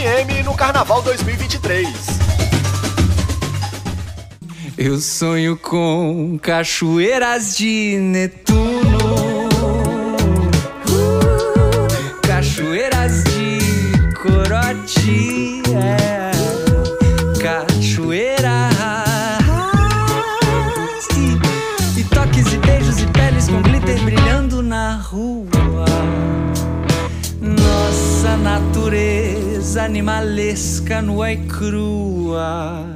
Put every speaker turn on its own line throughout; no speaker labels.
No Carnaval 2023.
Eu sonho com cachoeiras de Netuno, uh, cachoeiras de Corote, é, cachoeiras e, e toques e beijos e peles com glitter brilhando na rua. Nossa natureza animalesca nua e crua.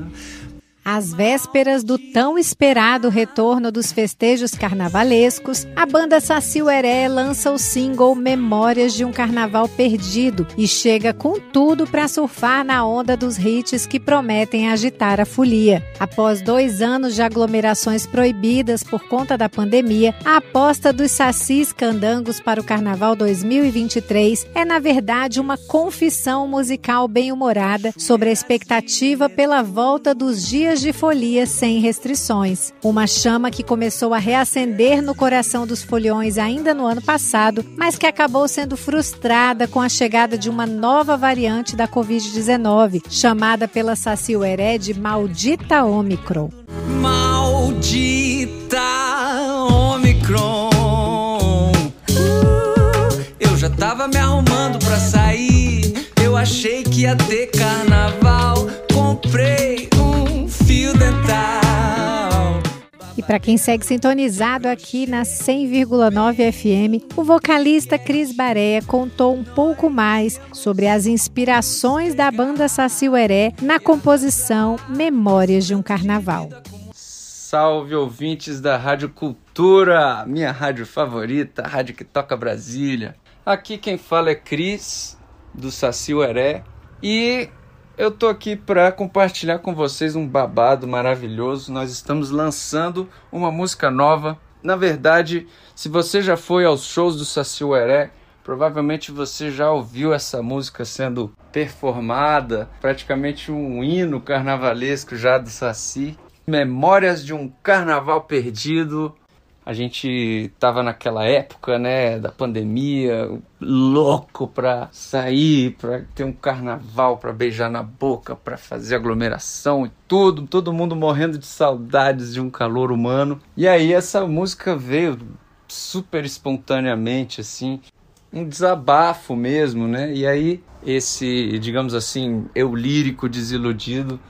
Às vésperas do tão esperado retorno dos festejos carnavalescos, a banda Saci Heré lança o single Memórias de um Carnaval Perdido e chega com tudo para surfar na onda dos hits que prometem agitar a folia. Após dois anos de aglomerações proibidas por conta da pandemia, a aposta dos Sacis Candangos para o Carnaval 2023 é, na verdade, uma confissão musical bem-humorada sobre a expectativa pela volta dos dias de folia sem restrições. Uma chama que começou a reacender no coração dos foliões ainda no ano passado, mas que acabou sendo frustrada com a chegada de uma nova variante da Covid-19, chamada pela Saci Heré de Maldita Omicron.
Maldita Omicron. Uh, eu já tava me arrumando pra sair. Eu achei que ia ter carnaval.
Para quem segue sintonizado aqui na 100,9 FM, o vocalista Cris Baréia contou um pouco mais sobre as inspirações da banda Saci Ueré na composição Memórias de um Carnaval.
Salve ouvintes da Rádio Cultura, minha rádio favorita, a rádio que toca Brasília. Aqui quem fala é Cris, do Saci Ueré, e eu tô aqui para compartilhar com vocês um babado maravilhoso. Nós estamos lançando uma música nova. Na verdade, se você já foi aos shows do Saci Ueré, provavelmente você já ouviu essa música sendo performada, praticamente um hino carnavalesco já do Saci. Memórias de um Carnaval Perdido, a gente tava naquela época, né, da pandemia, louco pra sair, pra ter um carnaval, pra beijar na boca, pra fazer aglomeração e tudo, todo mundo morrendo de saudades de um calor humano. E aí essa música veio super espontaneamente, assim, um desabafo mesmo, né? E aí esse, digamos assim, eu lírico desiludido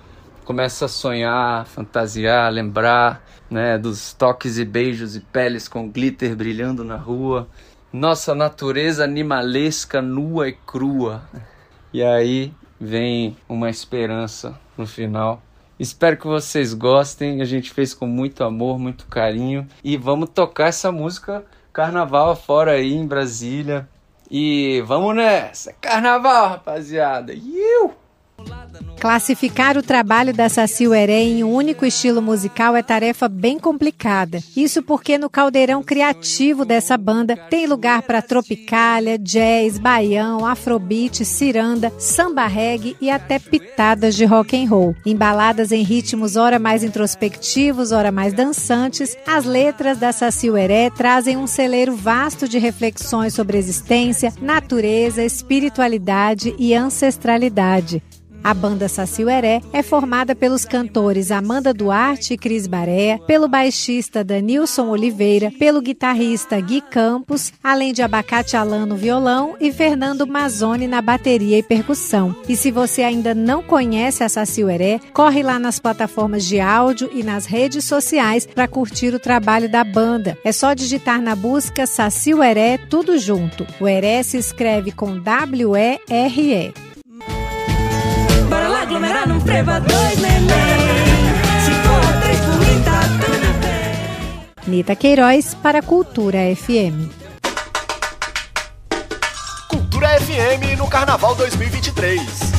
começa a sonhar, fantasiar, lembrar né, dos toques e beijos e peles com glitter brilhando na rua, nossa natureza animalesca nua e crua. E aí vem uma esperança no final. Espero que vocês gostem. A gente fez com muito amor, muito carinho e vamos tocar essa música carnaval afora aí em Brasília. E vamos nessa! Carnaval, rapaziada! Iu!
Classificar o trabalho da Saci Ueré em um único estilo musical é tarefa bem complicada. Isso porque no caldeirão criativo dessa banda tem lugar para tropicália, jazz, baião, afrobeat, ciranda, samba reggae e até pitadas de rock and roll. Embaladas em ritmos ora mais introspectivos, ora mais dançantes, as letras da Saci Ueré trazem um celeiro vasto de reflexões sobre existência, natureza, espiritualidade e ancestralidade. A banda Saci Ueré é formada pelos cantores Amanda Duarte e Cris Baréa, pelo baixista Danilson Oliveira, pelo guitarrista Gui Campos, além de Abacate Alan no violão e Fernando Mazzoni na bateria e percussão. E se você ainda não conhece a Saci Ueré, corre lá nas plataformas de áudio e nas redes sociais para curtir o trabalho da banda. É só digitar na busca Saci Ueré tudo junto. O Heré se escreve com W-E-R-E não freva dois neném. Se for três tá tudo bem. Nita Queiroz para Cultura FM.
Cultura FM no Carnaval 2023.